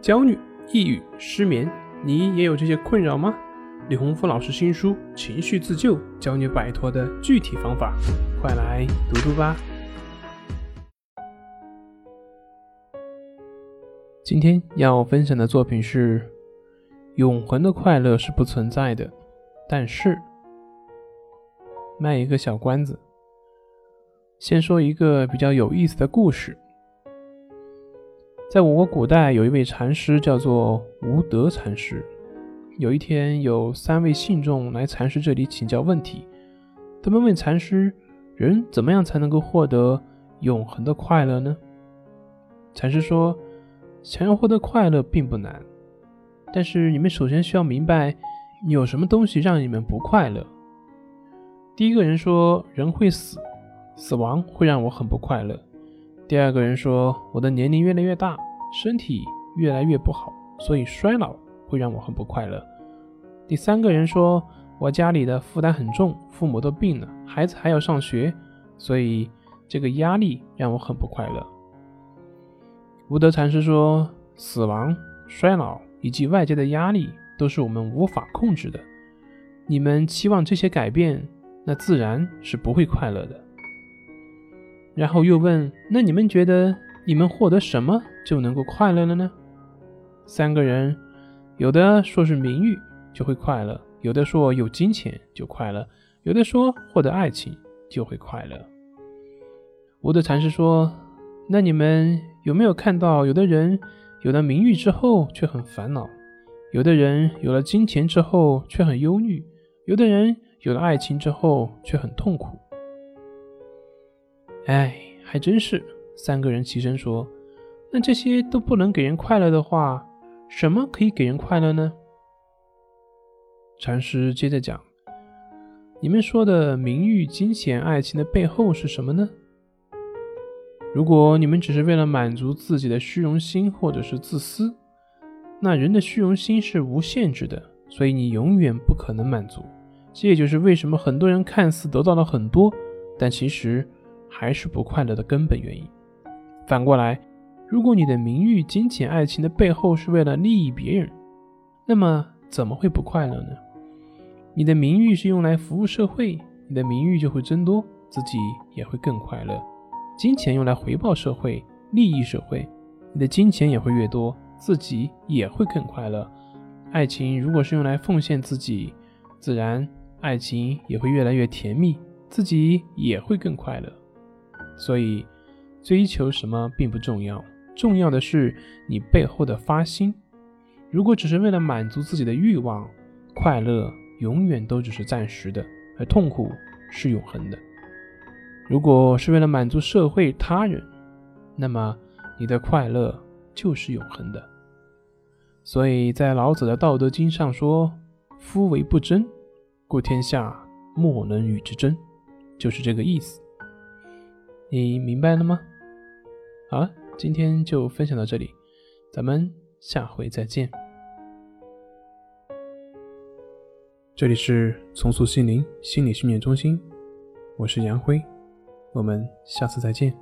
焦虑、抑郁、失眠，你也有这些困扰吗？李洪福老师新书《情绪自救》教你摆脱的具体方法，快来读读吧。今天要分享的作品是：永恒的快乐是不存在的，但是卖一个小关子，先说一个比较有意思的故事。在我国古代，有一位禅师叫做无德禅师。有一天，有三位信众来禅师这里请教问题。他们问禅师：“人怎么样才能够获得永恒的快乐呢？”禅师说：“想要获得快乐并不难，但是你们首先需要明白，有什么东西让你们不快乐。”第一个人说：“人会死，死亡会让我很不快乐。”第二个人说：“我的年龄越来越大，身体越来越不好，所以衰老会让我很不快乐。”第三个人说：“我家里的负担很重，父母都病了，孩子还要上学，所以这个压力让我很不快乐。”无德禅师说：“死亡、衰老以及外界的压力都是我们无法控制的。你们期望这些改变，那自然是不会快乐的。”然后又问：“那你们觉得你们获得什么就能够快乐了呢？”三个人，有的说是名誉就会快乐，有的说有金钱就快乐，有的说获得爱情就会快乐。我的禅师说：“那你们有没有看到，有的人有了名誉之后却很烦恼，有的人有了金钱之后却很忧虑，有的人有了爱情之后却很痛苦？”哎，还真是。三个人齐声说：“那这些都不能给人快乐的话，什么可以给人快乐呢？”禅师接着讲：“你们说的名誉、金钱、爱情的背后是什么呢？如果你们只是为了满足自己的虚荣心或者是自私，那人的虚荣心是无限制的，所以你永远不可能满足。这也就是为什么很多人看似得到了很多，但其实……”还是不快乐的根本原因。反过来，如果你的名誉、金钱、爱情的背后是为了利益别人，那么怎么会不快乐呢？你的名誉是用来服务社会，你的名誉就会增多，自己也会更快乐。金钱用来回报社会、利益社会，你的金钱也会越多，自己也会更快乐。爱情如果是用来奉献自己，自然爱情也会越来越甜蜜，自己也会更快乐。所以，追求什么并不重要，重要的是你背后的发心。如果只是为了满足自己的欲望，快乐永远都只是暂时的，而痛苦是永恒的。如果是为了满足社会他人，那么你的快乐就是永恒的。所以在老子的《道德经》上说：“夫为不争，故天下莫能与之争。”就是这个意思。你明白了吗？好了，今天就分享到这里，咱们下回再见。这里是重塑心灵心理训练中心，我是杨辉，我们下次再见。